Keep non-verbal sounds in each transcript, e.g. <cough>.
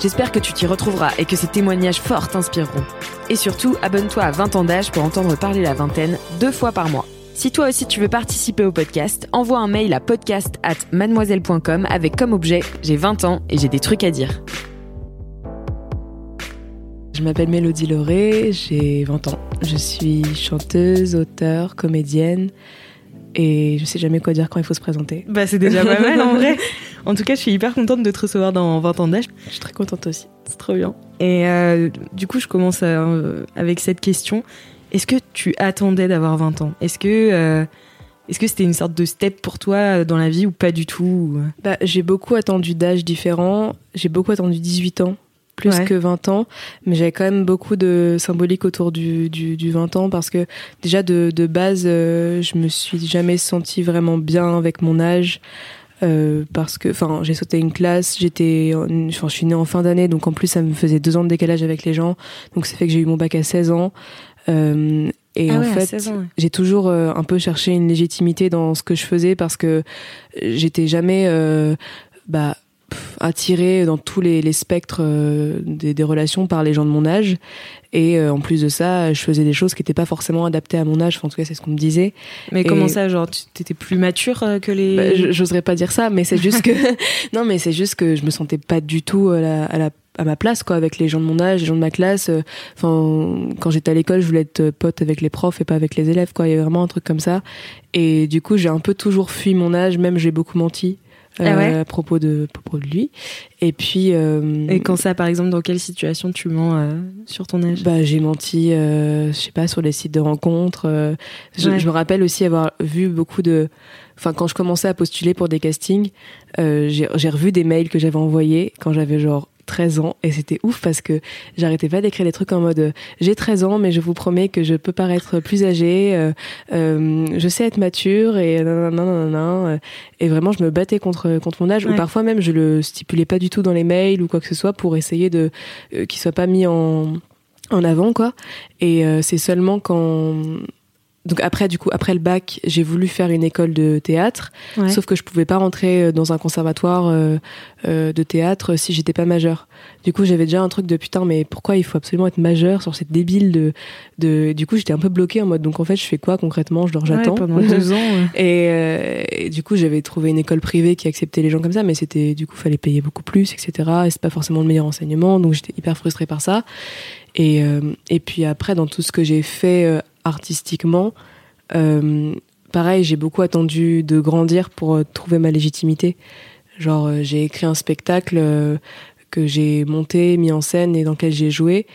J'espère que tu t'y retrouveras et que ces témoignages forts t'inspireront. Et surtout, abonne-toi à 20 ans d'âge pour entendre parler la vingtaine deux fois par mois. Si toi aussi tu veux participer au podcast, envoie un mail à podcast at mademoiselle.com avec comme objet J'ai 20 ans et j'ai des trucs à dire. Je m'appelle Mélodie Lauré, j'ai 20 ans. Je suis chanteuse, auteure, comédienne et je sais jamais quoi dire quand il faut se présenter. Bah, c'est déjà pas mal en vrai. <laughs> En tout cas, je suis hyper contente de te recevoir dans 20 ans d'âge. Je suis très contente aussi. C'est trop bien. Et euh, du coup, je commence euh, avec cette question. Est-ce que tu attendais d'avoir 20 ans? Est-ce que euh, est-ce que c'était une sorte de step pour toi dans la vie ou pas du tout Bah, j'ai beaucoup attendu d'âges différents. J'ai beaucoup attendu 18 ans, plus Ouais. que 20 ans. Mais j'avais quand même beaucoup de symbolique autour du, du, du 20 ans parce que déjà de, de base, euh, je me suis jamais sentie vraiment bien avec mon âge. Euh, parce que, enfin, j'ai sauté une classe, j'étais, je suis née en fin d'année, donc en plus ça me faisait deux ans de décalage avec les gens, donc ça fait que j'ai eu mon bac à 16 ans. Euh, et Ah en ouais, fait, 16 ans, ouais. j'ai toujours euh, un peu cherché une légitimité dans ce que je faisais parce que j'étais jamais euh, bah, attirée dans tous les, les spectres euh, des, des relations par les gens de mon âge. Et euh, en plus de ça, je faisais des choses qui n'étaient pas forcément adaptées à mon âge. Enfin, en tout cas, c'est ce qu'on me disait. Mais Et- comment ça, genre, tu étais plus mature euh, que les. Bah, J'oserais pas dire ça, mais c'est juste que <laughs> <laughs> non, mais c'est juste que je me sentais pas du tout à la, à la à ma place quoi avec les gens de mon âge, les gens de ma classe. Enfin, quand j'étais à l'école, je voulais être pote avec les profs et pas avec les élèves quoi. Il y avait vraiment un truc comme ça. Et du coup, j'ai un peu toujours fui mon âge, même j'ai beaucoup menti. Euh, Ah ouais à propos de à propos de lui et puis euh, Et quand ça, par exemple, dans quelle situation tu mens euh, sur ton âge? Bah, j'ai menti, je sais pas, sur les sites de rencontres. je, Ouais. je me rappelle aussi avoir vu beaucoup de. Enfin, quand je commençais à postuler pour des castings, euh, j'ai revu des mails que j'avais envoyés quand j'avais genre 13 ans et c'était ouf parce que j'arrêtais pas d'écrire des trucs en mode euh, j'ai 13 ans mais je vous promets que je peux paraître plus âgée euh, euh, je sais être mature et nanana, nanana, euh, et vraiment je me battais contre contre mon âge ou parfois même je le stipulais pas du tout dans les mails ou quoi que ce soit pour essayer de euh, qu'il soit pas mis en en avant quoi. Et euh, c'est seulement quand donc après du coup après le bac j'ai voulu faire une école de théâtre Ouais. sauf que je pouvais pas rentrer euh, dans un conservatoire euh, euh, de théâtre si j'étais pas majeure du coup j'avais déjà un truc de putain mais pourquoi il faut absolument être majeur sur cette débile de de du coup j'étais un peu bloquée en mode donc en fait je fais quoi concrètement? Je dors j'attends Ouais, pendant deux <laughs> ans. ouais. et, euh, et du coup, j'avais trouvé une école privée qui acceptait les gens comme ça, mais c'était du coup, fallait payer beaucoup plus, etc. Et c'est pas forcément le meilleur enseignement, donc j'étais hyper frustrée par ça. Et, euh, et puis après, dans tout ce que j'ai fait euh, artistiquement, euh, pareil, j'ai beaucoup attendu de grandir pour trouver ma légitimité. Genre, j'ai écrit un spectacle que j'ai monté, mis en scène et dans lequel j'ai joué.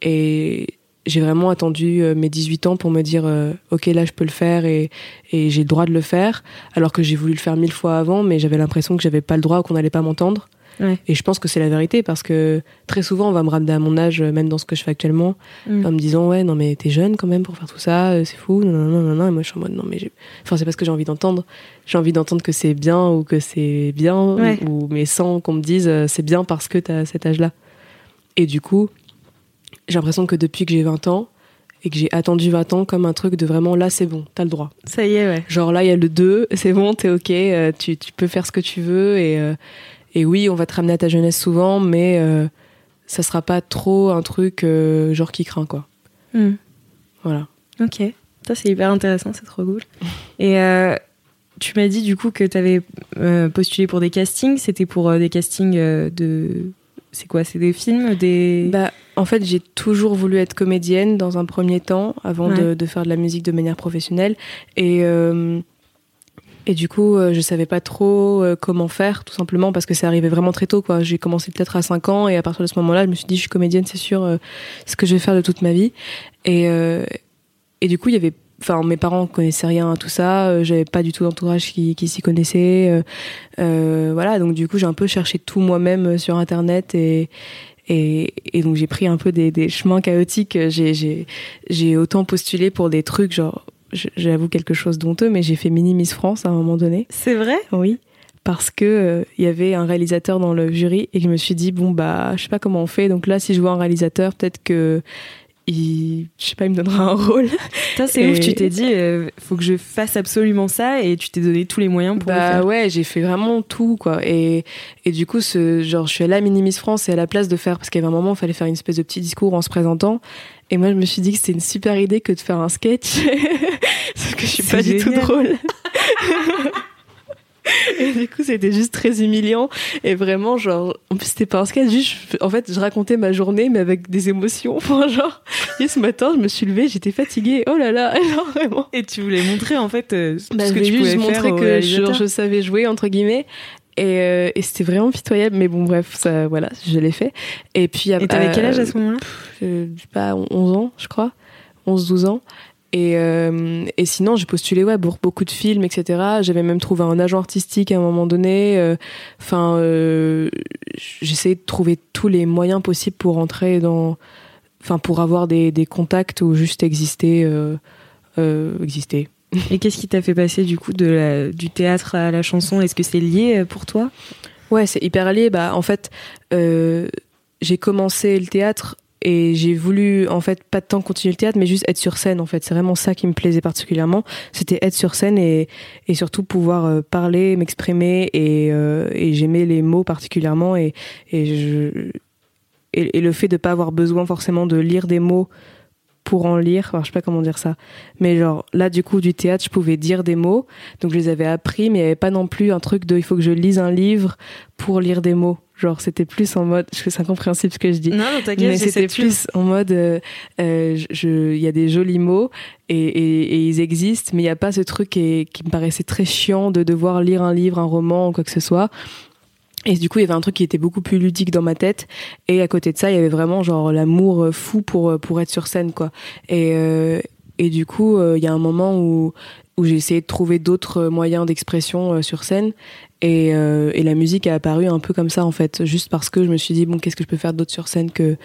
Et j'ai vraiment attendu mes 18 ans pour me dire ok là je peux le faire et, et j'ai le droit de le faire alors que j'ai voulu le faire mille fois avant mais j'avais l'impression que j'avais pas le droit ou qu'on allait pas m'entendre Ouais. et je pense que c'est la vérité parce que très souvent on va me ramener à mon âge euh, même dans ce que je fais actuellement Mm. en me disant ouais non mais t'es jeune quand même pour faire tout ça euh, c'est fou non non non non non et moi je suis en mode non mais enfin c'est pas ce que j'ai envie d'entendre j'ai envie d'entendre que c'est bien ou que c'est bien Ouais. ou mais sans qu'on me dise euh, c'est bien parce que t'as cet âge là et du coup j'ai l'impression que depuis que j'ai 20 ans et que j'ai attendu 20 ans comme un truc de vraiment là c'est bon t'as le droit Ça y est, ouais. Genre là, il y a le 2, c'est bon, t'es ok, tu, tu peux faire ce que tu veux. Et, et oui, on va te ramener à ta jeunesse souvent, mais euh, ça sera pas trop un truc euh, genre qui craint, quoi. Mm. Voilà. Ok. Ça, c'est hyper intéressant, c'est trop cool. Et euh, tu m'as dit du coup que tu avais postulé pour des castings. C'était pour des castings de. C'est quoi? C'est des films des... Bah, en fait, j'ai toujours voulu être comédienne dans un premier temps, avant de, de, faire de la musique de manière professionnelle. Et. Et du coup, euh, je savais pas trop euh, comment faire, tout simplement parce que ça arrivait vraiment très tôt. Quoi. J'ai commencé peut-être à 5 ans et à partir de ce moment-là, je me suis dit, je suis comédienne, c'est sûr, euh, ce que je vais faire de toute ma vie. Et, et du coup, il y avait, enfin, mes parents connaissaient rien à tout ça. J'avais pas du tout d'entourage qui, qui s'y connaissait. voilà, donc du coup, j'ai un peu cherché tout moi-même sur Internet et, et, et, donc j'ai pris un peu des, des chemins chaotiques. J'ai, j'ai autant postulé pour des trucs genre j'avoue quelque chose d'honteux, mais j'ai fait Mini Miss France à un moment donné. C'est vrai? Oui. Parce que il euh, y avait un réalisateur dans le jury et je me suis dit bon bah je sais pas comment on fait donc là si je vois un réalisateur peut-être que il, je sais pas, il me donnera un rôle. c'est ouf, tu t'es dit, euh, faut que je fasse absolument ça et tu t'es donné tous les moyens pour bah, le faire. ouais, j'ai fait vraiment tout, quoi. Et, et du coup, ce, genre, je suis allée à Mini Miss France et à la place de faire, parce qu'il y avait un moment, il fallait faire une espèce de petit discours en se présentant. Et moi, je me suis dit que c'était une super idée que de faire un sketch. <laughs> Parce que je suis pas du tout drôle. <laughs> et du coup, c'était juste très humiliant. Et vraiment, genre, en plus, c'était pas un sketch, juste, en fait, je racontais ma journée, mais avec des émotions. <laughs> Enfin, genre, et ce matin, je me suis levée, j'étais fatiguée. Oh là là, genre, vraiment. Et tu voulais montrer, en fait, euh, bah, ce que tu pouvais montrer que je, je, savais jouer, entre guillemets. Et, euh, et c'était vraiment pitoyable, mais bon, bref, ça, voilà, je l'ai fait. Et puis, et t'avais quel âge à ce moment-là? Je sais pas, 11 ans, je crois. 11-12 ans. Et, euh, et sinon, j'ai postulé ouais, pour beaucoup de films, etc. J'avais même trouvé un agent artistique à un moment donné. Euh, enfin, euh, j'essayais de trouver tous les moyens possibles pour entrer dans, enfin, pour avoir des, des contacts ou juste exister, exister. Et qu'est-ce qui t'a fait passer du coup de du théâtre à la chanson? Est-ce que c'est lié euh, pour toi? Ouais, c'est hyper lié. Bah, en fait, j'ai commencé le théâtre et j'ai voulu en fait pas de temps continuer le théâtre mais juste être sur scène en fait. C'est vraiment ça qui me plaisait particulièrement. C'était être sur scène et, et surtout pouvoir euh, parler m'exprimer et, euh, j'aimais les mots particulièrement. Et, et et, le fait de pas avoir besoin forcément de lire des mots pour en lire, enfin, je sais pas comment dire ça, mais genre là du coup du théâtre, je pouvais dire des mots, donc je les avais appris, mais il n'y avait pas non plus un truc de il faut que je lise un livre pour lire des mots. Genre, c'était plus en mode, je c'est incompréhensible ce que je dis. Non, t'inquiète, mais c'était plus en mode, euh, euh, je, il y a des jolis mots et, et, et ils existent, mais il n'y a pas ce truc qui, qui me paraissait très chiant de devoir lire un livre, un roman ou quoi que ce soit. Et du coup, il y avait un truc qui était beaucoup plus ludique dans ma tête. Et à côté de ça, il y avait vraiment genre l'amour fou pour pour être sur scène, quoi. Et euh, et du coup, euh, il y a un moment où où j'ai essayé de trouver d'autres moyens d'expression euh, sur scène. Et, euh, et, la musique a apparu un peu comme ça en fait, juste parce que je me suis dit bon qu'est-ce que je peux faire d'autre sur scène que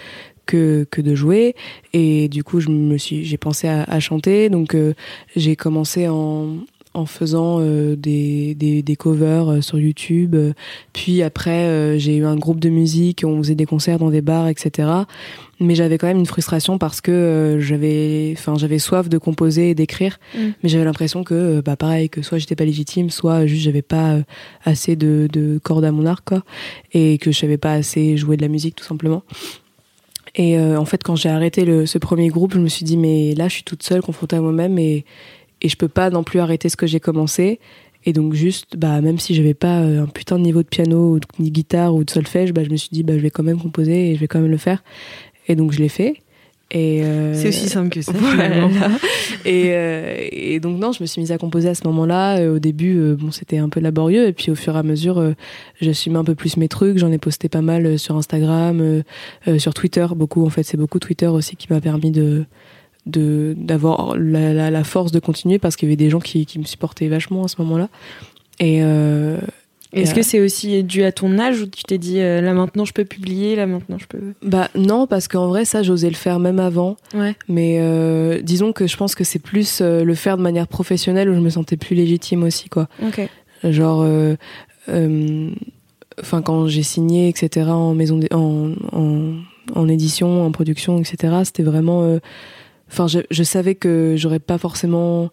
que que de jouer? Et du coup je me suis j'ai pensé à, à, chanter, donc euh, j'ai commencé en en faisant euh, des, des, des, covers euh, sur YouTube. Puis après, euh, j'ai eu un groupe de musique, on faisait des concerts dans des bars, etc. Mais j'avais quand même une frustration parce que j'avais, enfin, j'avais soif de composer et d'écrire, mm. mais j'avais l'impression que, bah, pareil, que soit j'étais pas légitime, soit juste j'avais pas assez de, de cordes à mon arc, quoi, et que je savais pas assez jouer de la musique, tout simplement. Et en fait, quand j'ai arrêté le, ce premier groupe, je me suis dit, mais là, je suis toute seule, confrontée à moi-même, et et je peux pas non plus arrêter ce que j'ai commencé. Et donc juste, bah même si j'avais pas euh, un putain de niveau de piano ou de guitare ou de solfège, bah je me suis dit bah je vais quand même composer et je vais quand même le faire. Et donc je l'ai fait. Et euh, c'est aussi simple que ça. Voilà. <laughs> et, euh, et, donc non, je me suis mise à composer à ce moment-là. Au début, euh, bon, c'était un peu laborieux, et puis au fur et à mesure, j'assumais un peu plus mes trucs. J'en ai posté pas mal sur Instagram, sur Twitter, beaucoup. En fait, c'est beaucoup Twitter aussi qui m'a permis de de d'avoir la, la, la, force de continuer parce qu'il y avait des gens qui, qui me supportaient vachement à ce moment-là. Et euh, est-ce que c'est aussi dû à ton âge où tu t'es dit euh, là maintenant je peux publier, là maintenant je peux Bah non parce qu'en vrai ça j'osais le faire même avant. Ouais. Mais euh, disons que je pense que c'est plus euh, le faire de manière professionnelle où je me sentais plus légitime aussi quoi. Ok. Genre enfin quand j'ai signé etc en maison en, en, en édition en production etc c'était vraiment Enfin, je, savais que j'aurais pas forcément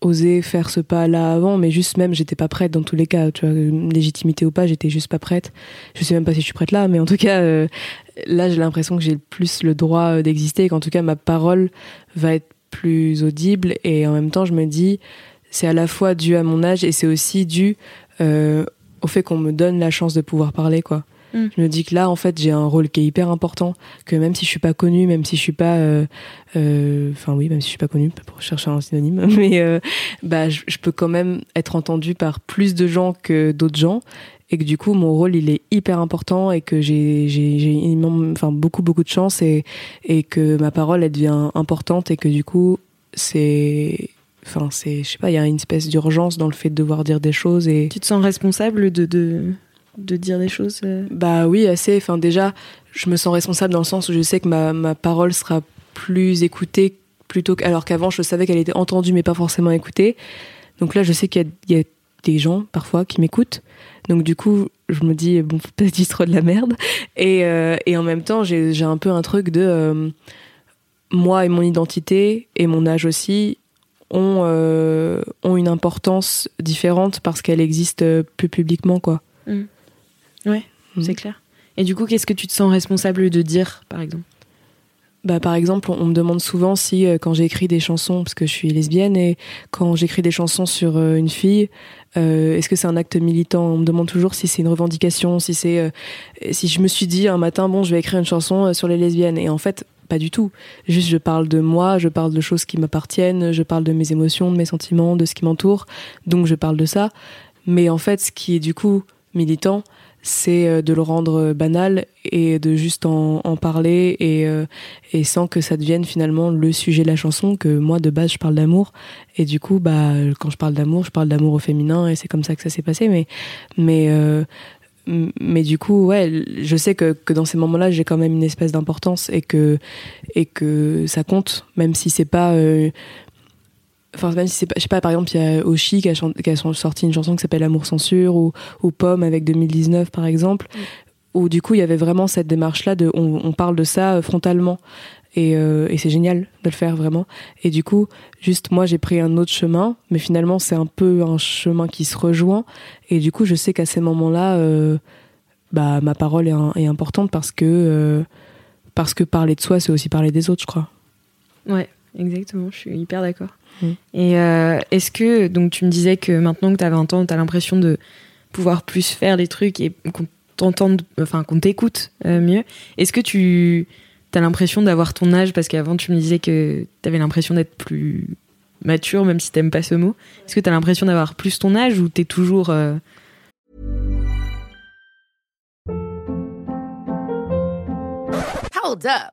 osé faire ce pas-là avant, mais juste même, j'étais pas prête dans tous les cas. Légitimité ou pas, j'étais juste pas prête. Je sais même pas si je suis prête là, mais en tout cas, euh, là, j'ai l'impression que j'ai plus le droit d'exister et qu'en tout cas, ma parole va être plus audible. Et en même temps, je me dis, c'est à la fois dû à mon âge et c'est aussi dû euh, au fait qu'on me donne la chance de pouvoir parler, quoi. Mm. Je me dis que là, en fait, j'ai un rôle qui est hyper important, que même si je suis pas connue, même si je suis pas, euh, euh, enfin oui, même si je suis pas connue, pour chercher un synonyme, <laughs> mais euh, bah, je, je peux quand même être entendue par plus de gens que d'autres gens, et que du coup, mon rôle, il est hyper important, et que j'ai, j'ai, j'ai enfin beaucoup, beaucoup de chance, et et que ma parole, elle devient importante, et que du coup, c'est, enfin c'est, je sais pas, il y a une espèce d'urgence dans le fait de devoir dire des choses et Tu te sens responsable de, de, de dire des choses euh Bah oui, assez. Enfin, déjà, je me sens responsable dans le sens où je sais que ma, ma parole sera plus écoutée plutôt que. Alors qu'avant, je savais qu'elle était entendue mais pas forcément écoutée. Donc là, je sais qu'il y a, il y a des gens parfois qui m'écoutent. Donc du coup, je me dis, bon, pas dire trop de la merde. Et, euh, et en même temps, j'ai un peu un truc de. euh, moi et mon identité et mon âge aussi ont, euh, ont une importance différente parce qu'elle existe plus publiquement, quoi. Ouais, Mhm. c'est clair. Et du coup, qu'est-ce que tu te sens responsable de dire, par exemple? Bah, par exemple, on, on me demande souvent si, euh, quand j'écris des chansons, parce que je suis lesbienne, et quand j'écris des chansons sur euh, une fille, euh, est-ce que c'est un acte militant? On me demande toujours si c'est une revendication, si c'est, si je me suis dit un matin, bon, je vais écrire une chanson sur les lesbiennes. Et en fait, pas du tout. Juste, je parle de moi, je parle de choses qui m'appartiennent, je parle de mes émotions, de mes sentiments, de ce qui m'entoure. Donc, je parle de ça. Mais en fait, ce qui est du coup militant, c'est euh, de le rendre euh, banal et de juste en, en parler et, euh, et sans que ça devienne finalement le sujet de la chanson que moi de base je parle d'amour. Et du coup bah quand je parle d'amour je parle d'amour au féminin et c'est comme ça que ça s'est passé. Mais mais mais du coup ouais je sais que, que dans ces moments-là j'ai quand même une espèce d'importance et que et que ça compte même si c'est pas Enfin, même si c'est pas, je sais pas, par exemple, il y a Oshi qui a, sorti une chanson qui s'appelle Amour Censure ou, Pomme avec 2019, par exemple, où du coup, il y avait vraiment cette démarche-là de, on, parle de ça euh, frontalement. Et, euh, et c'est génial de le faire vraiment. Et du coup, juste moi, j'ai pris un autre chemin, mais finalement, c'est un peu un chemin qui se rejoint. Et du coup, je sais qu'à ces moments-là, euh, bah, ma parole est, importante parce que, parce que parler de soi, c'est aussi parler des autres, je crois. Ouais, exactement, je suis hyper d'accord. Mm. Et euh, est-ce que, donc tu me disais que maintenant que tu as 20 ans, tu as l'impression de pouvoir plus faire les trucs et qu'on t'entende, enfin qu'on t'écoute euh, mieux. Est-ce que tu as l'impression d'avoir ton âge? Parce qu'avant tu me disais que tu avais l'impression d'être plus mature, même si t'aimes pas ce mot. Est-ce que tu as l'impression d'avoir plus ton âge ou t'es toujours... euh, Hold up.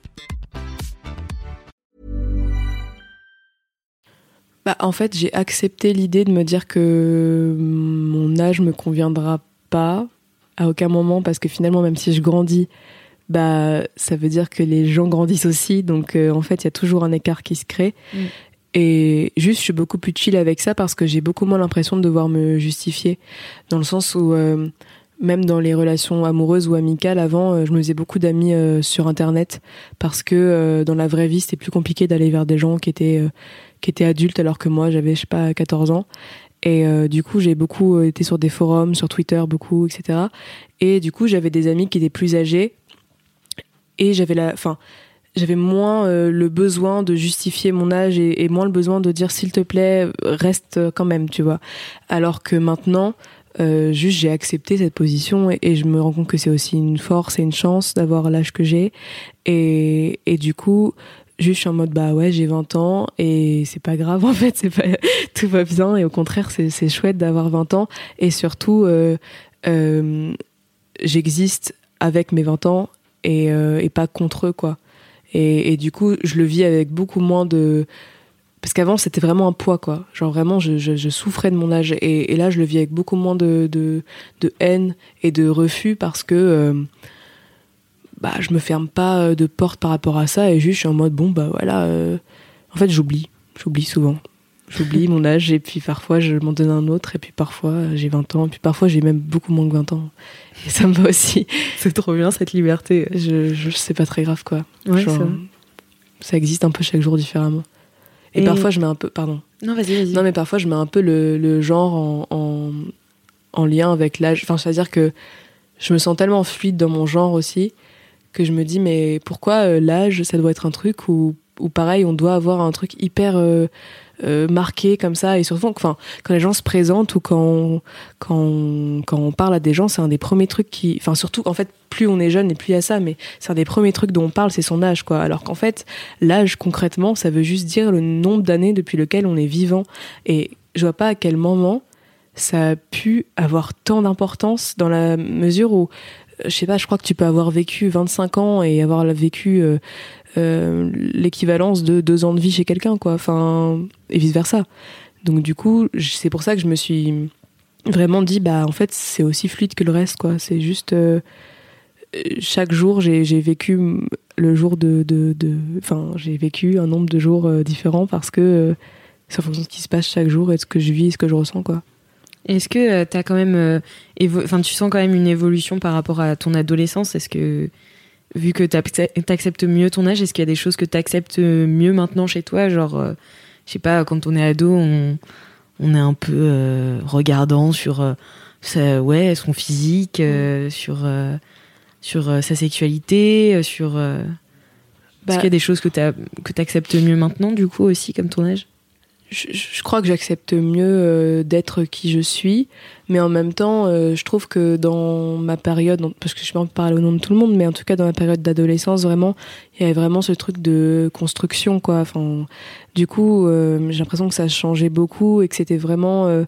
Bah, en fait, j'ai accepté l'idée de me dire que mon âge me conviendra pas à aucun moment parce que finalement, même si je grandis, bah, ça veut dire que les gens grandissent aussi. Donc, euh, en fait, il y a toujours un écart qui se crée. Mm. Et juste, je suis beaucoup plus chill avec ça parce que j'ai beaucoup moins l'impression de devoir me justifier. Dans le sens où, euh, même dans les relations amoureuses ou amicales, avant, euh, je me faisais beaucoup d'amis euh, sur Internet parce que euh, dans la vraie vie, c'était plus compliqué d'aller vers des gens qui étaient, qui étaient adultes alors que moi, j'avais, je sais pas, 14 ans. Et du coup, j'ai beaucoup été sur des forums, sur Twitter, beaucoup, etc. Et du coup, j'avais des amis qui étaient plus âgés. Et j'avais la, enfin, j'avais moins le besoin de justifier mon âge et, et moins le besoin de dire s'il te plaît, reste quand même, tu vois. Alors que maintenant, euh, juste j'ai accepté cette position et, je me rends compte que c'est aussi une force et une chance d'avoir l'âge que j'ai. Et, et du coup, juste je suis en mode bah ouais, j'ai 20 ans et c'est pas grave <laughs> en fait, c'est pas tout va bien et au contraire, c'est c'est chouette d'avoir 20 ans et surtout euh, euh, j'existe avec mes 20 ans et, euh, et pas contre eux quoi. Et, et du coup, je le vis avec beaucoup moins de parce qu'avant c'était vraiment un poids quoi genre vraiment je, je, je souffrais de mon âge et, et là je le vis avec beaucoup moins de, de, de haine et de refus parce que euh, bah je me ferme pas euh, de porte par rapport à ça et juste je suis en mode bon bah voilà euh, en fait j'oublie j'oublie souvent J'oublie mon âge et puis parfois je m'en donne un autre et puis parfois j'ai 20 ans et puis parfois j'ai même beaucoup moins que 20 ans. Et ça me va aussi. <laughs> C'est trop bien cette liberté. Je, je c'est pas très grave quoi. Ouais, Genre, ça existe un peu chaque jour différemment. Et, Et- parfois je mets un peu, pardon. Non, vas-y, vas-y. Non mais parfois je mets un peu le, le genre en, en, en lien avec l'âge. Enfin c'est-à-dire que je me sens tellement fluide dans mon genre aussi que je me dis mais pourquoi euh, l'âge ça doit être un truc où, où pareil on doit avoir un truc hyper euh, euh, marqué comme ça. Et surtout quand les gens se présentent ou quand on, quand quand on parle à des gens c'est un des premiers trucs qui enfin surtout en fait plus on est jeune et plus il y a ça mais c'est un des premiers trucs dont on parle c'est son âge quoi. Alors qu'en fait l'âge concrètement ça veut juste dire le nombre d'années depuis lequel on est vivant. Et je vois pas à quel moment ça a pu avoir tant d'importance dans la mesure où euh, je sais pas, je crois que tu peux avoir vécu 25 ans et avoir vécu euh, l'équivalence de deux ans de vie chez quelqu'un, quoi. Enfin, et vice versa. Donc du coup, c'est pour ça que je me suis vraiment dit, bah en fait, c'est aussi fluide que le reste, quoi. C'est juste euh, euh, chaque jour, j'ai vécu le jour de, de, enfin, j'ai vécu un nombre de jours euh, différents parce que euh, c'est en fonction de ce qui se passe chaque jour et de ce que je vis, et ce que je ressens, quoi. Est-ce que tu as quand même. euh, Enfin, tu sens quand même une évolution par rapport à ton adolescence? Est-ce que. Vu que tu acceptes mieux ton âge, est-ce qu'il y a des choses que tu acceptes mieux maintenant chez toi? Genre, euh, je sais pas, quand on est ado, on, on est un peu euh, regardant sur euh, sa, ouais, son physique, euh, sur, sur sa sexualité, sur. Bah, Est-ce qu'il y a des choses que tu acceptes mieux maintenant, du coup, aussi, comme ton âge? Je, je crois que j'accepte mieux euh, d'être qui je suis, mais en même temps, euh, je trouve que dans ma période, parce que je pas parler au nom de tout le monde, mais en tout cas dans ma période d'adolescence, vraiment, il y avait vraiment ce truc de construction, quoi. Enfin, du coup, euh, j'ai l'impression que ça changeait beaucoup et que c'était vraiment, euh,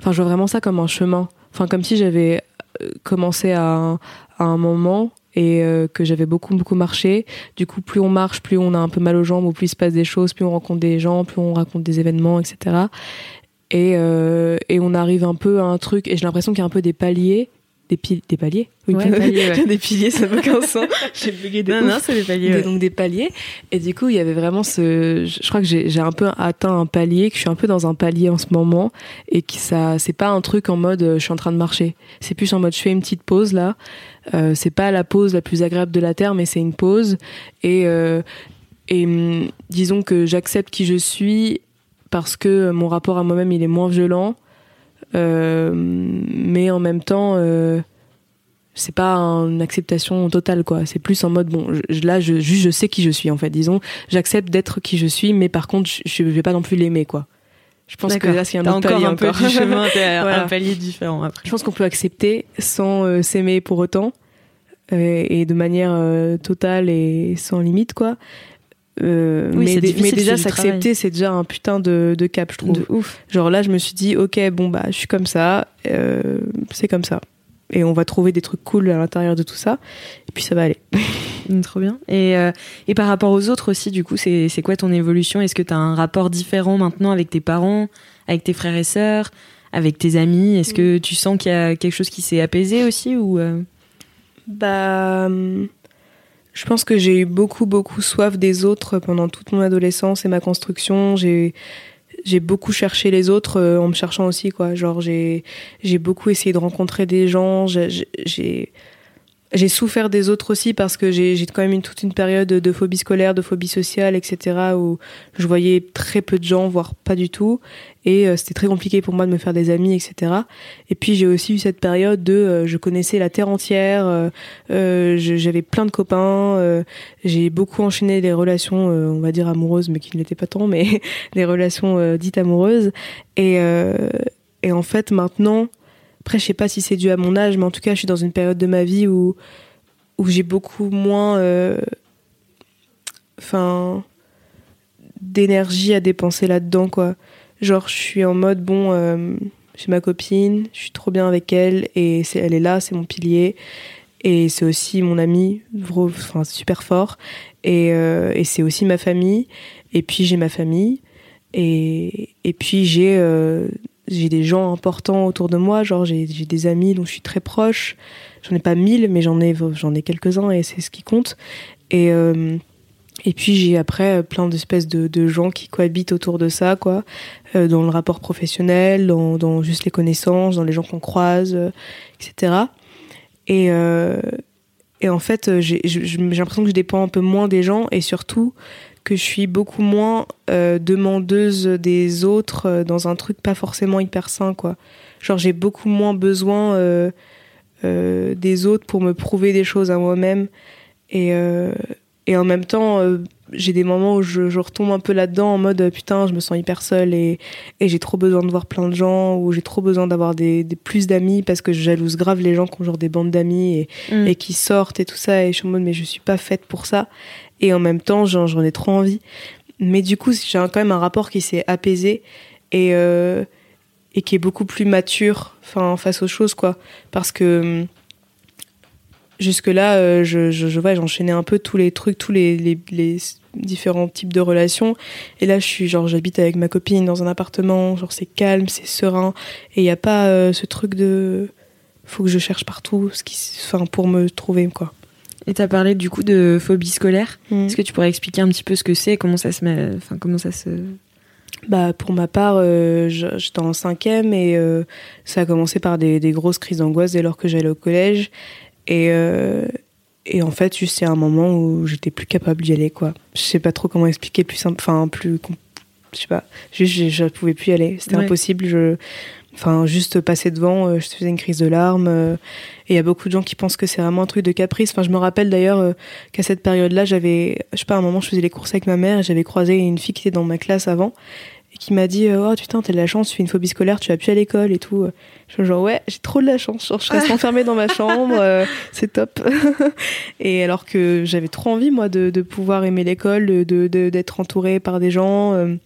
enfin, je vois vraiment ça comme un chemin. Enfin, comme si j'avais euh, commencé à à un moment et euh, que j'avais beaucoup beaucoup marché. Du coup, plus on marche, plus on a un peu mal aux jambes, ou plus il se passe des choses, plus on rencontre des gens, plus on raconte des événements, etc. Et, euh, et on arrive un peu à un truc, et j'ai l'impression qu'il y a un peu des paliers. Des, paliers Oui, Ouais, paliers, <laughs> ouais. des piliers, ça n'a aucun sens. <laughs> J'ai bugué des Non, non, c'est paliers. des- ouais. donc des paliers. Et du coup, il y avait vraiment ce. Je crois que j'ai j'ai un peu atteint un palier, que je suis un peu dans un palier en ce moment, et que ça, c'est pas un truc en mode euh, je suis en train de marcher. C'est plus en mode je fais une petite pause là. Euh, c'est pas la pause la plus agréable de la terre, mais c'est une pause. Et euh, et hum, disons que j'accepte qui je suis parce que mon rapport à moi-même il est moins violent. Euh, mais en même temps. euh, c'est pas une acceptation totale quoi c'est plus en mode bon je- là je juste je sais qui je suis en fait disons j'accepte d'être qui je suis mais par contre je, je vais pas non plus l'aimer quoi je pense que là c'est un autre encore palier un peu du chemin, <laughs> Voilà. un palier différent après. je pense qu'on peut accepter sans euh, s'aimer pour autant euh, et de manière euh, totale et sans limite quoi Euh, Oui, mais, déjà s'accepter c'est déjà un putain de, de cap je trouve. De ouf. Genre là, je me suis dit, ok, bon bah, je suis comme ça, euh, c'est comme ça, et on va trouver des trucs cool à l'intérieur de tout ça, et puis ça va aller. <laughs> Trop bien. Et, euh, et par rapport aux autres aussi, du coup, c'est quoi ton évolution? Est-ce que tu as un rapport différent maintenant avec tes parents, avec tes frères et sœurs, avec tes amis? Est-ce que tu sens qu'il y a quelque chose qui s'est apaisé aussi ou Bah, hum, je pense que j'ai eu beaucoup, beaucoup soif des autres pendant toute mon adolescence et ma construction. J'ai j'ai beaucoup cherché les autres euh, en me cherchant aussi quoi. Genre j'ai j'ai beaucoup essayé de rencontrer des gens. J'ai- J'ai souffert des autres aussi parce que j'ai quand même une toute une période de phobie scolaire, de phobie sociale, etc. où je voyais très peu de gens, voire pas du tout, et euh, c'était très compliqué pour moi de me faire des amis, etc. Et puis j'ai aussi eu cette période de euh, je connaissais la terre entière, euh, euh, j'avais plein de copains, euh, j'ai beaucoup enchaîné des relations, euh, on va dire amoureuses, mais qui ne l'étaient pas tant, mais <laughs> des relations dites amoureuses. Et, et en fait maintenant, après je sais pas si c'est dû à mon âge, mais en tout cas je suis dans une période de ma vie où où j'ai beaucoup moins, euh, enfin, d'énergie à dépenser là-dedans quoi. Genre je suis en mode bon. euh, j'ai ma copine, je suis trop bien avec elle et elle est là, c'est mon pilier et c'est aussi mon ami, super fort et, euh, et c'est aussi ma famille et puis j'ai ma famille et, et puis j'ai euh, j'ai des gens importants autour de moi, genre j'ai, des amis dont je suis très proche. J'en ai pas mille, mais j'en ai j'en ai quelques uns et c'est ce qui compte. Et euh, Et puis j'ai après plein d'espèces de, de, gens qui cohabitent autour de ça, quoi, euh, dans le rapport professionnel, dans, dans, juste les connaissances, dans les gens qu'on croise, etc. Et, euh, et en fait, j'ai l'impression que je dépends un peu moins des gens et surtout que je suis beaucoup moins euh, demandeuse des autres dans un truc pas forcément hyper sain, quoi. Genre j'ai beaucoup moins besoin des autres pour me prouver des choses à moi-même et et en même temps, euh, j'ai des moments où je, je, retombe un peu là-dedans en mode euh, putain, je me sens hyper seule et, et j'ai trop besoin de voir plein de gens ou j'ai trop besoin d'avoir des, des, plus d'amis parce que je jalouse grave les gens qui ont genre des bandes d'amis et, mm. et qui sortent et tout ça. Et je suis en mode mais je suis pas faite pour ça. Et en même temps, j'en ai trop envie. Mais du coup, j'ai quand même un rapport qui s'est apaisé et, euh, et qui est beaucoup plus mature face aux choses, quoi. Parce que hum, jusque-là, euh, je, je, je ouais, j'enchaînais un peu tous les trucs, tous les, les, les, différents types de relations. Et là, je suis genre, j'habite avec ma copine dans un appartement, genre c'est calme, c'est serein, et il n'y a pas euh, ce truc de, faut que je cherche partout, ce qui, enfin, pour me trouver quoi. Et tu as parlé du coup de phobie scolaire. Mmh. Est-ce que tu pourrais expliquer un petit peu ce que c'est, comment ça se met, enfin comment ça se bah, pour ma part, euh, j'étais en cinquième et euh, ça a commencé par des, des grosses crises d'angoisse dès lors que j'allais au collège. Et, euh, et en fait, juste c'est un moment où j'étais plus capable d'y aller, quoi. Je sais pas trop comment expliquer plus simple, enfin, plus. Je sais pas, juste je, je pouvais plus y aller. C'était ouais. impossible. Je, enfin, juste passer devant, euh, je faisais une crise de larmes. Euh, et il y a beaucoup de gens qui pensent que c'est vraiment un truc de caprice. Enfin, je me rappelle d'ailleurs euh, qu'à cette période-là, j'avais, je sais pas, à un moment, je faisais les courses avec ma mère et j'avais croisé une fille qui était dans ma classe avant qui m'a dit oh putain t'as de la chance tu fais une phobie scolaire tu vas plus à l'école et tout. Je suis genre ouais j'ai trop de la chance genre, je reste <laughs> enfermée dans ma chambre euh, c'est top. <laughs> Et alors que j'avais trop envie moi de, de pouvoir aimer l'école de d'être entourée par des gens euh,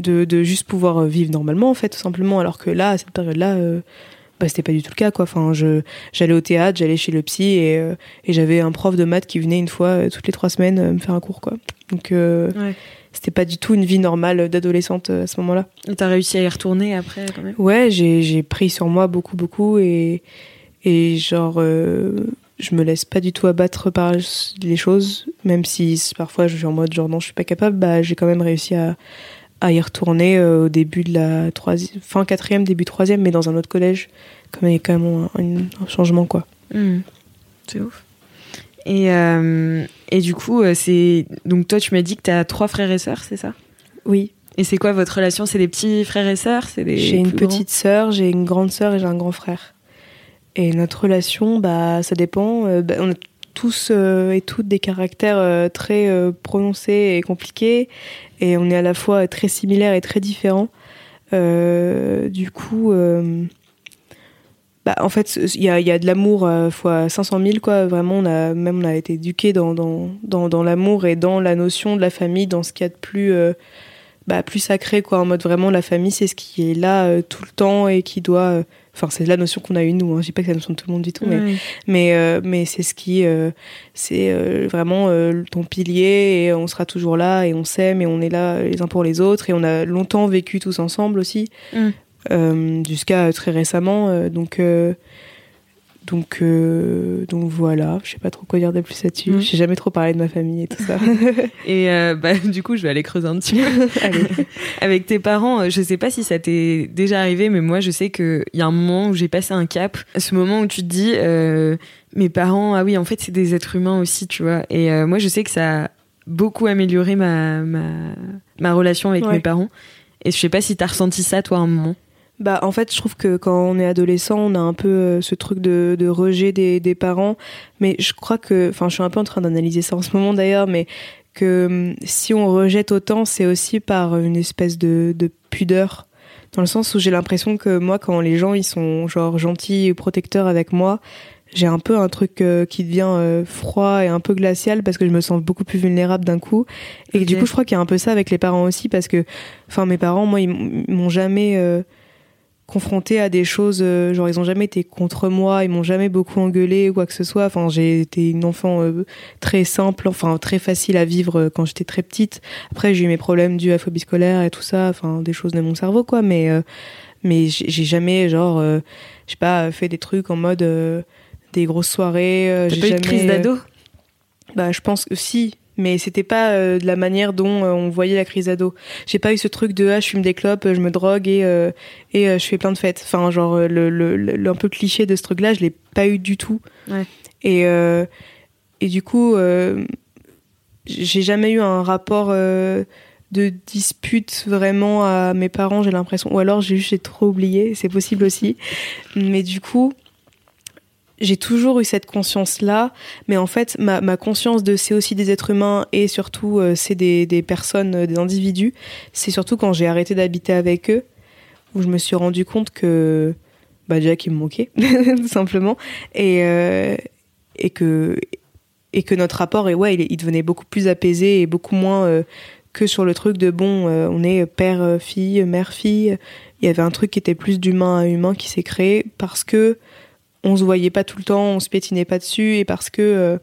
de, de juste pouvoir vivre normalement en fait tout simplement. Alors que là à cette période là euh, bah, c'était pas du tout le cas quoi. Enfin je j'allais au théâtre j'allais chez le psy et, euh, et j'avais un prof de maths qui venait une fois euh, toutes les trois semaines me faire un cours quoi. Donc ouais c'était pas du tout une vie normale d'adolescente à ce moment-là. Et t'as réussi à y retourner après quand même? Ouais, j'ai, j'ai pris sur moi beaucoup, beaucoup et, et genre, euh, je me laisse pas du tout abattre par les choses, même si parfois je suis en mode genre non, je suis pas capable, bah j'ai quand même réussi à, à y retourner euh, au début de la troisième, fin quatrième, début troisième, mais dans un autre collège, comme il y a quand même un, un changement quoi. Mmh. C'est ouf. Et, euh, et du coup, euh, c'est donc toi, tu m'as dit que tu as trois frères et sœurs, c'est ça? Oui. Et c'est quoi votre relation? C'est des petits frères et sœurs? C'est des J'ai une petite sœur, j'ai une grande sœur et j'ai un grand frère. Et notre relation, bah, ça dépend. Euh, bah, on a tous euh, et toutes des caractères euh, très prononcés et compliqués, et on est à la fois très similaires et très différents. du coup bah, en fait, il y a, y a, de l'amour euh, fois 500 000, quoi. Vraiment, on a, même on a été éduqué dans, dans, dans, dans l'amour et dans la notion de la famille, dans ce qu'il y a de plus, euh, bah, plus sacré, quoi. En mode vraiment, la famille, c'est ce qui est là euh, tout le temps et qui doit. Euh, enfin, c'est la notion qu'on a eue, nous. Hein. Je dis pas que c'est la notion de tout le monde du tout, mais, mais, mais c'est ce qui. c'est vraiment ton pilier et on sera toujours là et on s'aime et on est là les uns pour les autres et on a longtemps vécu tous ensemble aussi. Mm. Euh, jusqu'à très récemment. Euh, donc, euh, donc, donc voilà, je sais pas trop quoi dire de plus là-dessus. Mmh. J'ai jamais trop parlé de ma famille et tout ça. <laughs> et bah, <laughs> du coup, je vais aller creuser un petit peu. <laughs> Avec tes parents, je sais pas si ça t'est déjà arrivé, mais moi, je sais qu'il y a un moment où j'ai passé un cap. Ce moment où tu te dis, mes parents, ah oui, en fait, c'est des êtres humains aussi, tu vois. Et moi, je sais que ça a beaucoup amélioré ma, ma, ma relation avec ouais. mes parents. Et je sais pas si t'as ressenti ça, toi, à un moment. Bah, en fait, je trouve que quand on est adolescent, on a un peu euh, ce truc de, de rejet des, des, parents. Mais je crois que, enfin, je suis un peu en train d'analyser ça en ce moment d'ailleurs, mais que hum, si on rejette autant, c'est aussi par une espèce de, de pudeur. Dans le sens où j'ai l'impression que moi, quand les gens ils sont genre gentils et protecteurs avec moi, j'ai un peu un truc euh, qui devient euh, froid et un peu glacial parce que je me sens beaucoup plus vulnérable d'un coup. Et okay. du coup, je crois qu'il y a un peu ça avec les parents aussi parce que, enfin, mes parents, moi, ils m'ont jamais euh, confronté à des choses euh, genre ils ont jamais été contre moi ils m'ont jamais beaucoup engueulé ou quoi que ce soit. Enfin j'ai été une enfant euh, très simple enfin très facile à vivre euh, quand j'étais très petite. Après j'ai eu mes problèmes dus à la phobie scolaire et tout ça enfin des choses de mon cerveau quoi. Mais euh, mais j'ai jamais genre euh, je sais pas fait des trucs en mode euh, des grosses soirées j'ai jamais eu de crise d'ado? bah je pense que si mais c'était pas euh, de la manière dont euh, on voyait la crise ado. J'ai pas eu ce truc de ah je fume des clopes, je me drogue et euh, et je fais plein de fêtes. Enfin genre le, le, le, un peu cliché de ce truc là, je l'ai pas eu du tout. Ouais. Et et du coup j'ai jamais eu un rapport de dispute vraiment à mes parents, j'ai l'impression. Ou alors j'ai juste trop oublié, c'est possible aussi. Mais du coup, j'ai toujours eu cette conscience-là, mais en fait, ma, conscience de c'est aussi des êtres humains et surtout euh, c'est des, personnes, euh, des individus, c'est surtout quand j'ai arrêté d'habiter avec eux, où je me suis rendu compte que, bah déjà qu'ils me manquaient, <laughs> tout simplement, et, euh, et, que, et que notre rapport, et ouais, il, il, devenait beaucoup plus apaisé et beaucoup moins que sur le truc de bon, on est père-fille, mère-fille. Il y avait un truc qui était plus d'humain à humain qui s'est créé parce que on se voyait pas tout le temps, on se pétinait pas dessus et parce que euh,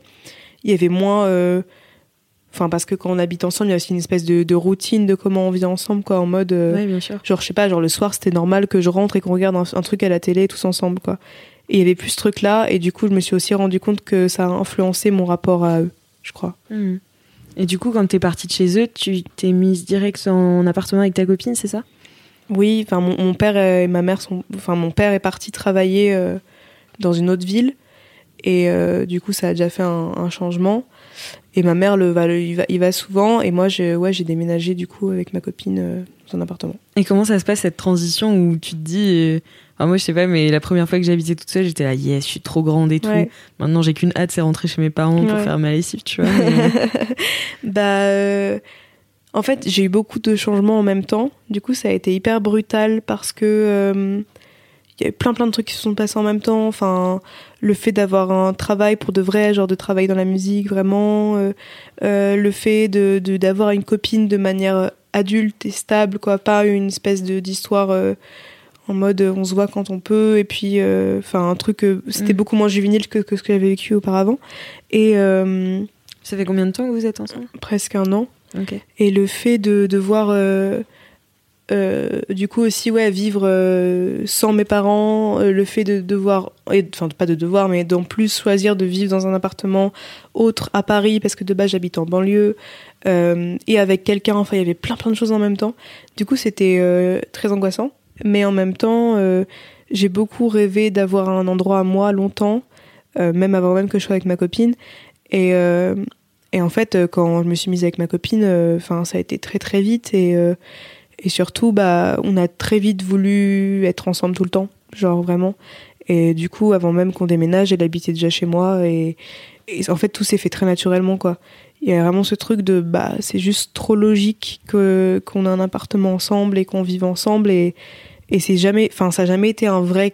il y avait moins euh, enfin parce que quand on habite ensemble il y a aussi une espèce de, routine de comment on vit ensemble quoi en mode euh, bien sûr. genre je sais pas genre le soir c'était normal que je rentre et qu'on regarde un, truc à la télé tous ensemble quoi et il y avait plus ce truc là et du coup je me suis aussi rendu compte que ça a influencé mon rapport à eux je crois hmm. et du coup quand t'es partie de chez eux tu t'es mise direct en appartement avec ta copine c'est ça? Oui enfin mon, père et ma mère sont enfin mon père est parti travailler dans une autre ville. Et euh, du coup, ça a déjà fait un, changement. Et ma mère le, va, il, va, il va souvent. Et moi, j'ai ouais, déménagé du coup avec ma copine euh, dans un appartement. Et comment ça se passe cette transition où tu te dis. Euh, enfin, moi, je sais pas, mais la première fois que j'habitais toute seule, j'étais là, yes, je suis trop grande et tout. Maintenant, j'ai qu'une hâte, c'est rentrer chez mes parents pour faire ma lessive, tu vois. <laughs> bah. En fait, j'ai eu beaucoup de changements en même temps. Du coup, ça a été hyper brutal parce que il y a plein plein de trucs qui se sont passés en même temps. Enfin, le fait d'avoir un travail pour de vrai, genre de travailler dans la musique vraiment, euh, euh, le fait de d'avoir une copine de manière adulte et stable, quoi, pas une espèce de d'histoire euh, en mode on se voit quand on peut et puis enfin un truc c'était mm. beaucoup moins juvénile que, que ce que j'avais vécu auparavant. Et ça fait combien de temps que vous êtes ensemble? Presque un an. Okay. Et le fait de, de voir euh, du coup aussi ouais vivre euh, sans mes parents euh, le fait de devoir enfin pas de devoir mais d'en plus choisir de vivre dans un appartement autre à Paris parce que de base j'habite en banlieue et avec quelqu'un enfin il y avait plein plein de choses en même temps. Du coup c'était très angoissant. Mais en même temps j'ai beaucoup rêvé d'avoir un endroit à moi longtemps même avant même que je sois avec ma copine. Et et en fait quand je me suis mise avec ma copine enfin ça a été très très vite. Et et surtout, bah, on a très vite voulu être ensemble tout le temps, genre vraiment. Et du coup, avant même qu'on déménage, elle habitait déjà chez moi et, en fait, tout s'est fait très naturellement, quoi. Il y a vraiment ce truc de, bah, c'est juste trop logique que qu'on a un appartement ensemble et qu'on vive ensemble et et c'est jamais, enfin, ça a jamais été un vrai,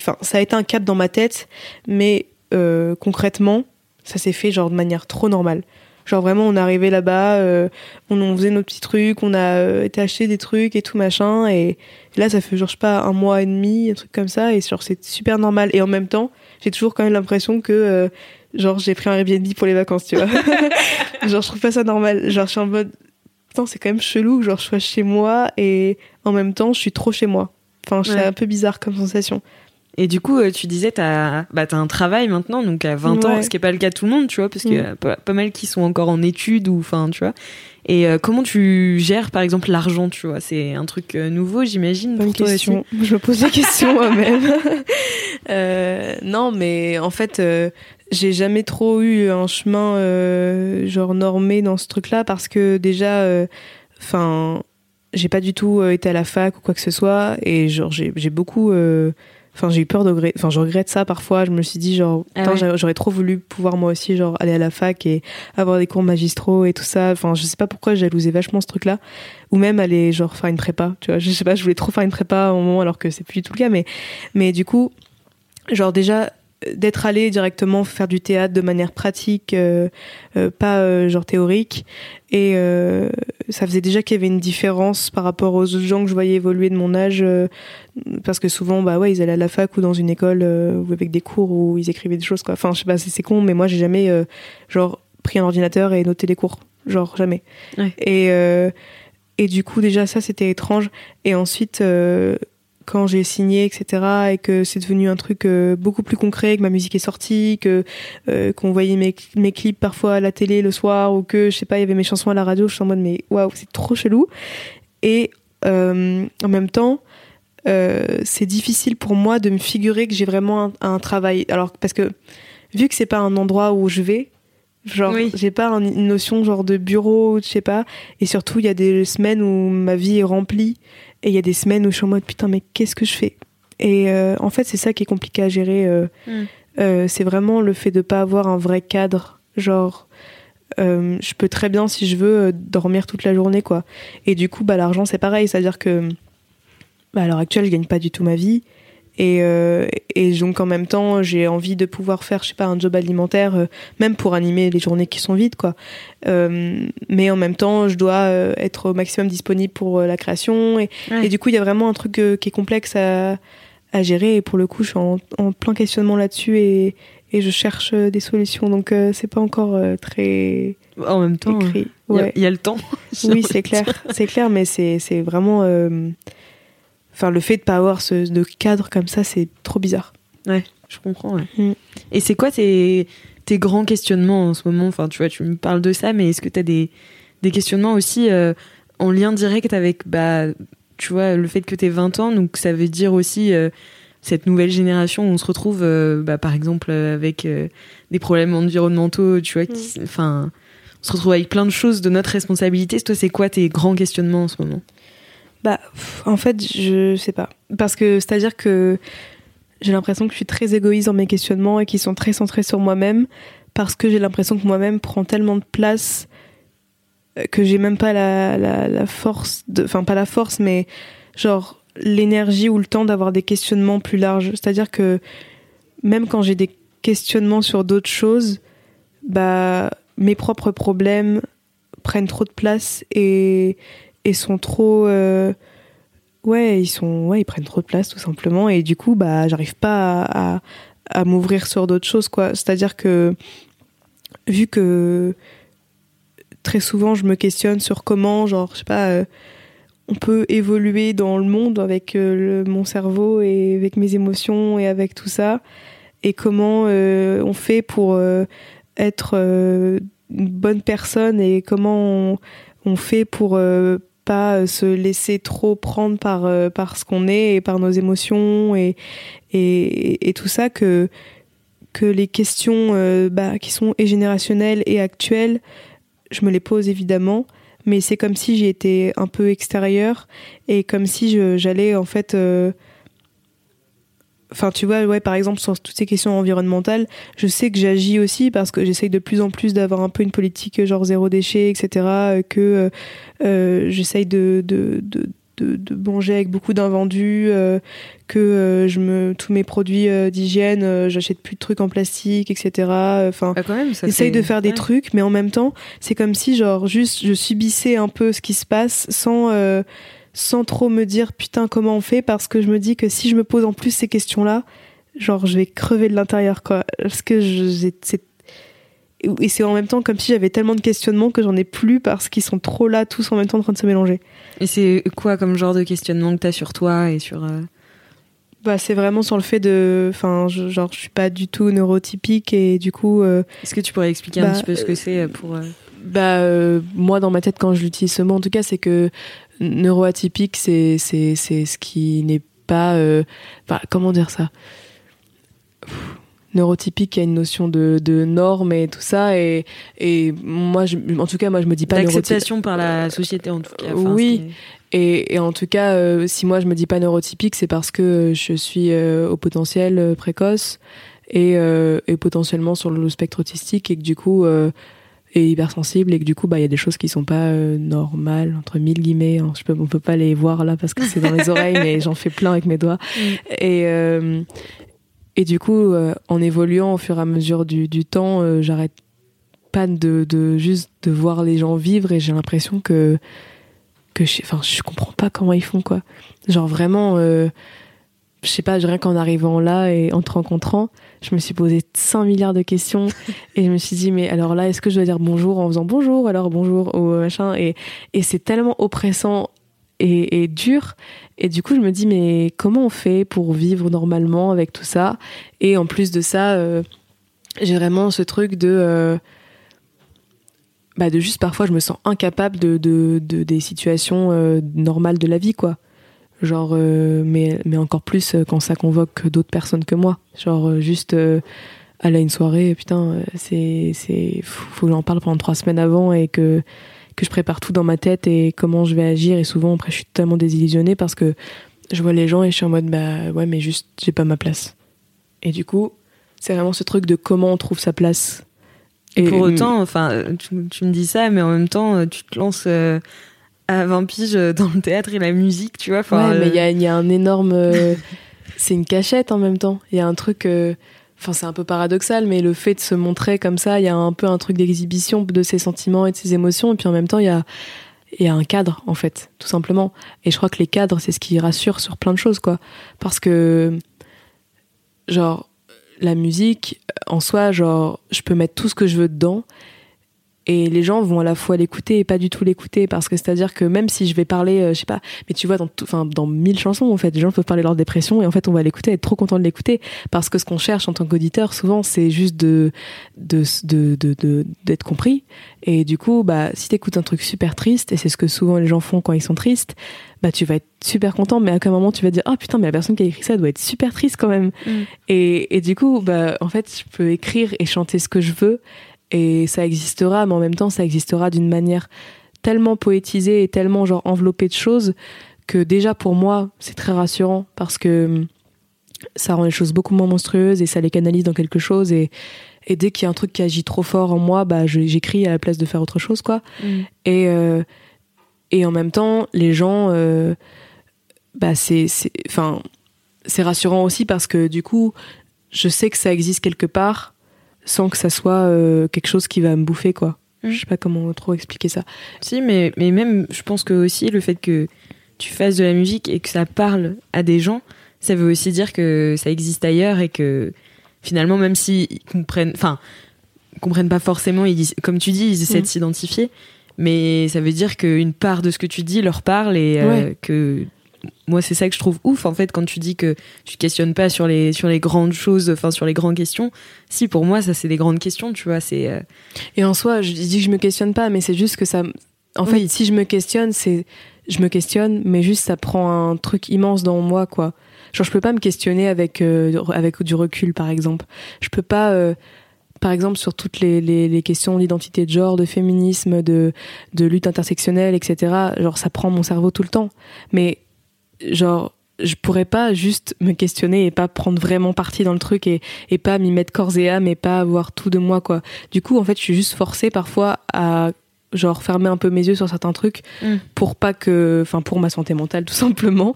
enfin, ça a été un cap dans ma tête, mais euh, concrètement, ça s'est fait genre de manière trop normale. Genre vraiment, on arrivé là-bas, euh, on, faisait nos petits trucs, on a euh, été acheter des trucs et tout machin. Et, là, ça fait genre, je sais pas, un mois et demi, un truc comme ça. Et genre, c'est super normal. Et en même temps, j'ai toujours quand même l'impression que, euh, genre, j'ai pris un Airbnb pour les vacances, tu vois. <laughs> genre, je trouve pas ça normal. Genre, je suis en mode, putain, c'est quand même chelou que genre, je sois chez moi et en même temps, je suis trop chez moi. Enfin, c'est un peu bizarre comme sensation. Et du coup, euh, tu disais, t'as bah, as un travail maintenant, donc à 20 ans, ce qui n'est pas le cas de tout le monde, tu vois, parce qu'il y a pas, mal qui sont encore en études ou, enfin, tu vois. Et euh, comment tu gères, par exemple, l'argent, tu vois? C'est un truc euh, nouveau, j'imagine. Bonne question. Je me pose la question <laughs> moi-même. <laughs> non, mais en fait, j'ai jamais trop eu un chemin genre normé dans ce truc-là parce que déjà, enfin, j'ai pas du tout été à la fac ou quoi que ce soit, et genre j'ai beaucoup enfin j'ai eu peur de enfin je regrette ça parfois. Je me suis dit genre ah j'aurais trop voulu pouvoir moi aussi genre aller à la fac et avoir des cours magistraux et tout ça. Enfin je sais pas pourquoi jalousais vachement ce truc là ou même aller genre faire une prépa tu vois. <laughs> Je sais pas je voulais trop faire une prépa au moment alors que c'est plus du tout le cas mais mais du coup genre déjà d'être allé directement faire du théâtre de manière pratique, euh, euh, pas euh, genre théorique. Et ça faisait déjà qu'il y avait une différence par rapport aux autres gens que je voyais évoluer de mon âge, parce que souvent, bah ouais, ils allaient à la fac ou dans une école ou avec des cours où ils écrivaient des choses quoi. Enfin, je sais pas, c'est con, mais moi j'ai jamais genre pris un ordinateur et noté les cours, genre jamais. Ouais. Et et du coup déjà ça c'était étrange. Et ensuite quand j'ai signé, etc., et que c'est devenu un truc euh, beaucoup plus concret, que ma musique est sortie, que euh, qu'on voyait mes, mes clips parfois à la télé le soir, ou que je sais pas, il y avait mes chansons à la radio, je suis en mode mais waouh, c'est trop chelou. Et euh, en même temps, c'est difficile pour moi de me figurer que j'ai vraiment un, un, travail. Alors parce que vu que c'est pas un endroit où je vais, Genre, j'ai pas une notion genre de bureau, je sais pas. Et surtout, il y a des semaines où ma vie est remplie. Et il y a des semaines où je suis en mode putain, mais qu'est-ce que je fais? Et euh, en fait, c'est ça qui est compliqué à gérer. Euh, hmm. euh, c'est vraiment le fait de pas avoir un vrai cadre. Genre, je peux très bien, si je veux, dormir toute la journée, quoi. Et du coup, bah, l'argent, c'est pareil. C'est-à-dire que, bah, à l'heure actuelle, je gagne pas du tout ma vie. Et, euh, et donc en même temps, j'ai envie de pouvoir faire, je sais pas, un job alimentaire, euh, même pour animer les journées qui sont vides, quoi. Euh, mais en même temps, je dois être au maximum disponible pour la création. Et, et, du coup, il y a vraiment un truc qui est complexe à, à, gérer. Et pour le coup, je suis en, en plein questionnement là-dessus et, et je cherche des solutions. Donc c'est pas encore très en même temps. Il ouais. y, y, a le temps. <laughs> oui, c'est clair, c'est clair, mais c'est vraiment Enfin, le fait de pas avoir ce de cadre comme ça, c'est trop bizarre. Ouais, je comprends. Mm. Et c'est quoi tes, tes grands questionnements en ce moment? Enfin, tu vois, tu me parles de ça, mais est-ce que tu as des, des questionnements aussi euh, en lien direct avec, bah, tu vois, le fait que tu 20 ans, donc ça veut dire aussi euh, cette nouvelle génération où on se retrouve, euh, bah, par exemple, avec des problèmes environnementaux, tu vois, mm. enfin, on se retrouve avec plein de choses de notre responsabilité. Toi, c'est quoi tes grands questionnements en ce moment? Bah, en fait, je sais pas. Parce que c'est-à-dire que j'ai l'impression que je suis très égoïste dans mes questionnements et qu'ils sont très centrés sur moi-même parce que j'ai l'impression que moi-même prend tellement de place euh, que j'ai même pas la, la, force, de, enfin pas la force, mais genre l'énergie ou le temps d'avoir des questionnements plus larges. C'est-à-dire que même quand j'ai des questionnements sur d'autres choses, bah mes propres problèmes prennent trop de place et et sont trop euh, ouais ils sont ouais ils prennent trop de place tout simplement. Et du coup bah j'arrive pas à, à, m'ouvrir sur d'autres choses quoi. C'est à dire que vu que très souvent je me questionne sur comment genre je sais pas euh, on peut évoluer dans le monde avec euh, mon cerveau et avec mes émotions et avec tout ça et comment on fait pour être une bonne personne et comment on fait pour pas euh, se laisser trop prendre par euh, par ce qu'on est et par nos émotions et et, et tout ça que que les questions euh, bah, qui sont et générationnelles et actuelles je me les pose évidemment. Mais c'est comme si j'y étais un peu extérieure et comme si j'allais en fait Enfin, tu vois, ouais, par exemple, sur toutes ces questions environnementales, je sais que j'agis aussi parce que j'essaye de plus en plus d'avoir un peu une politique genre zéro déchet, etc. Euh, que euh, euh, j'essaye de, de, de, de, de, manger avec beaucoup d'invendus, euh, que euh, je me tous mes produits d'hygiène, j'achète plus de trucs en plastique, etc. Enfin, ah, j'essaye de faire des trucs, mais en même temps, c'est comme si genre juste je subissais un peu ce qui se passe sans sans trop me dire putain comment on fait parce que je me dis que si je me pose en plus ces questions-là, genre je vais crever de l'intérieur quoi. Parce que j'ai et c'est en même temps comme si j'avais tellement de questionnements que j'en ai plus parce qu'ils sont trop là tous en même temps en train de se mélanger. Et c'est quoi comme genre de questionnement que t'as sur toi et sur euh, bah c'est vraiment sur le fait de enfin je, genre je suis pas du tout neurotypique et du coup euh, est-ce que tu pourrais expliquer un bah, petit peu ce que c'est euh, pour bah moi dans ma tête quand je l'utilise ce mot en tout cas c'est que neuroatypique, c'est c'est c'est ce qui n'est pas euh, comment dire ça? neurotypique, il y a une notion de, de normes et tout ça et et moi je, en tout cas moi je me dis pas l'acceptation par la société en tout cas. oui. Et, et, en tout cas, euh, si moi je me dis pas neurotypique, c'est parce que je suis euh, au potentiel précoce et, et potentiellement sur le spectre autistique et que du coup et hypersensible et que du coup bah il y a des choses qui sont pas euh, normales entre mille guillemets hein. je peux on peut pas les voir là parce que c'est dans les oreilles mais j'en fais plein avec mes doigts. <laughs> Et euh, et du coup euh, en évoluant au fur et à mesure du, du temps j'arrête pas de, de juste de voir les gens vivre et j'ai l'impression que que je enfin je comprends pas comment ils font quoi. Genre vraiment je sais pas, rien qu'en arrivant là et en te rencontrant, je me suis posé 5 milliards de questions <laughs> et je me suis dit, mais alors là, est-ce que je dois dire bonjour en faisant bonjour, alors bonjour au machin et, et c'est tellement oppressant est dur. Et du coup, je me dis, mais comment on fait pour vivre normalement avec tout ça Et en plus de ça, euh, j'ai vraiment ce truc de. euh, bah de juste parfois, je me sens incapable de, de, de- des situations euh, normales de la vie, quoi. Genre, euh, mais, mais encore plus euh, quand ça convoque d'autres personnes que moi. Genre, euh, juste euh, aller à une soirée, putain, c'est. c'est Faut que j'en parle pendant trois semaines avant et que, que je prépare tout dans ma tête et comment je vais agir. Et souvent, après, je suis totalement désillusionnée parce que je vois les gens et je suis en mode, bah ouais, mais juste, j'ai pas ma place. Et du coup, c'est vraiment ce truc de comment on trouve sa place. Et pour autant, enfin, tu, tu me dis ça, mais en même temps, tu te lances euh, à 20 piges euh, dans le théâtre et la musique, tu vois. Enfin, ouais, mais il y euh, a, il y a un énorme. euh, c'est une cachette en même temps. Il y a un truc. Enfin, c'est un peu paradoxal, mais le fait de se montrer comme ça, il y a un peu un truc d'exhibition de ses sentiments et de ses émotions. Et puis en même temps, il y a, il y a un cadre, en fait, tout simplement. Et je crois que les cadres, c'est ce qui rassure sur plein de choses, quoi. Parce que, genre, la musique, en soi, genre, je peux mettre tout ce que je veux dedans. Et les gens vont à la fois l'écouter et pas du tout l'écouter parce que c'est-à-dire que même si je vais parler, euh, je sais pas, mais tu vois dans enfin dans mille chansons en fait, les gens peuvent parler de leur dépression et en fait on va l'écouter, être trop content de l'écouter parce que ce qu'on cherche en tant qu'auditeur souvent c'est juste de de de de de- d'être compris et du coup bah si t'écoutes un truc super triste et c'est ce que souvent les gens font quand ils sont tristes, bah tu vas être super content mais à quel moment tu vas dire ah putain mais la personne qui a écrit ça doit être super triste quand même Mm. et et du coup bah en fait je peux écrire et chanter ce que je veux et ça existera, mais en même temps, ça existera d'une manière tellement poétisée et tellement genre enveloppée de choses que déjà pour moi, c'est très rassurant parce que hum, ça rend les choses beaucoup moins monstrueuses et ça les canalise dans quelque chose et, et dès qu'il y a un truc qui agit trop fort en moi, bah j'écris à la place de faire autre chose quoi. Mm. Et euh, et en même temps, les gens, euh, bah c'est c'est enfin c'est rassurant aussi parce que du coup, je sais que ça existe quelque part sans que ça soit euh, quelque chose qui va me bouffer quoi. Mm. Je sais pas comment trop expliquer ça. Si, mais, mais même, je pense que aussi le fait que tu fasses de la musique et que ça parle à des gens, ça veut aussi dire que ça existe ailleurs et que finalement, même s'ils comprennent, enfin, comprennent pas forcément, ils, comme tu dis, ils essaient de s'identifier, mais ça veut dire qu'une part de ce que tu dis leur parle et euh, Ouais. que moi, c'est ça que je trouve ouf en fait quand tu dis que tu questionnes pas sur les sur les grandes choses, enfin sur les grandes questions. Si pour moi, ça c'est des grandes questions, tu vois, c'est euh, Et en soi, je dis que je me questionne pas, mais c'est juste que ça. En fait, si je me questionne, c'est je me questionne, mais juste ça prend un truc immense dans moi, quoi. Genre, je peux pas me questionner avec euh, avec du recul, par exemple. Je peux pas. euh, par exemple, sur toutes les, les, les questions d'identité de genre, de féminisme, de, de lutte intersectionnelle, etc., genre, ça prend mon cerveau tout le temps. Mais, genre, je pourrais pas juste me questionner et pas prendre vraiment parti dans le truc et, et pas m'y mettre corps et âme et pas avoir tout de moi, quoi. Du coup, en fait, je suis juste forcée parfois à genre fermer un peu mes yeux sur certains trucs Mm. pour pas que enfin pour ma santé mentale <laughs> tout simplement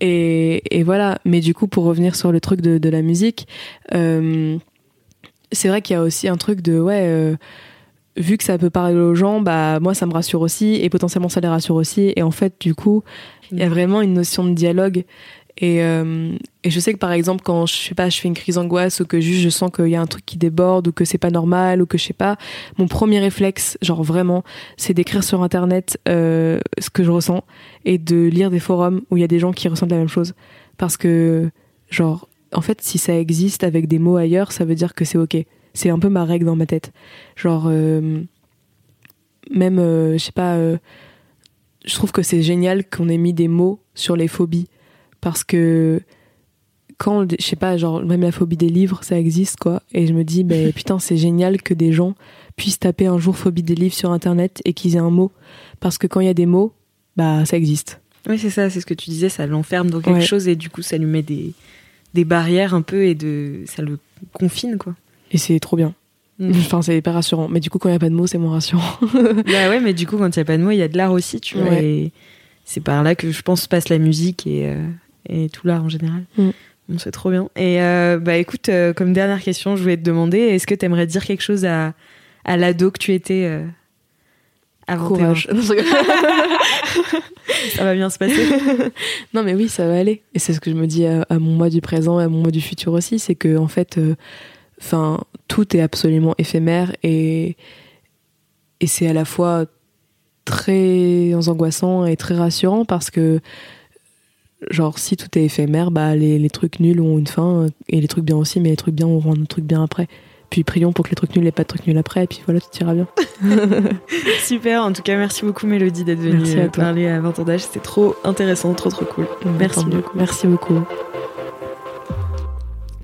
et, et voilà mais du coup pour revenir sur le truc de, de la musique euh, c'est vrai qu'il y a aussi un truc de ouais euh, vu que ça peut parler aux gens bah moi ça me rassure aussi et potentiellement ça les rassure aussi. Et en fait du coup il y a vraiment une notion de dialogue. Et, euh, et je sais que par exemple quand je sais pas je fais une crise d'angoisse ou que juste je sens qu'il y a un truc qui déborde ou que c'est pas normal ou que je sais pas mon premier réflexe genre vraiment c'est d'écrire sur internet euh, ce que je ressens et de lire des forums où il y a des gens qui ressentent la même chose. Parce que genre en fait si ça existe avec des mots ailleurs ça veut dire que c'est ok c'est un peu ma règle dans ma tête. Genre euh, même euh, je sais pas euh, je trouve que c'est génial qu'on ait mis des mots sur les phobies. Parce que quand je sais pas genre même la phobie des livres ça existe quoi. Et je me dis ben <laughs> putain c'est génial que des gens puissent taper un jour phobie des livres sur internet et qu'ils aient un mot. Parce que quand il y a des mots bah ça existe. Oui, c'est ça, c'est ce que tu disais, ça l'enferme dans quelque Ouais. chose et du coup, ça lui met des, des barrières un peu et de, ça le confine, quoi. Et c'est trop bien Mm. enfin c'est hyper rassurant mais du coup quand il y a pas de mots c'est moins rassurant <laughs> bah ouais, mais du coup, quand il n'y a pas de mots, il y a de l'art aussi, tu vois. Ouais. Et c'est par là que je pense passe la musique et, euh, et tout l'art en général. Mm. Bon, c'est trop bien. Et euh, bah écoute, euh, comme dernière question, je voulais te demander, est-ce que tu aimerais dire quelque chose à, à l'ado que tu étais avant courage <laughs> <laughs> Ça va bien se passer. non mais oui ça va aller et c'est ce que je me dis à, à mon moi du présent et à mon moi du futur aussi c'est que en fait enfin tout est absolument éphémère et et c'est à la fois très angoissant et très rassurant parce que genre si tout est éphémère, bah les, les trucs nuls ont une fin et les trucs bien aussi, mais les trucs bien auront un truc bien après. Puis prions pour que les trucs nuls n'aient pas de trucs nuls après, et puis voilà, tout ira bien. <laughs> Super, en tout cas, merci beaucoup Mélodie d'être venue Merci à euh, parler à 20 ans d'âge. C'était trop intéressant, trop trop cool. Beaucoup. Merci beaucoup.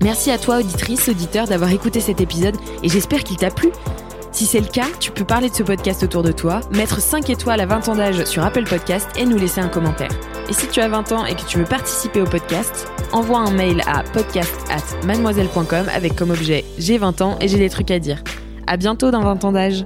Merci à toi, auditrice, auditeur, d'avoir écouté cet épisode et j'espère qu'il t'a plu. Si c'est le cas, tu peux parler de ce podcast autour de toi, mettre 5 étoiles à 20 ans d'âge sur Apple Podcast et nous laisser un commentaire. Et si tu as 20 ans et que tu veux participer au podcast, envoie un mail à podcast at mademoiselle.com avec comme objet j'ai 20 ans et j'ai des trucs à dire. À bientôt dans 20 ans d'âge.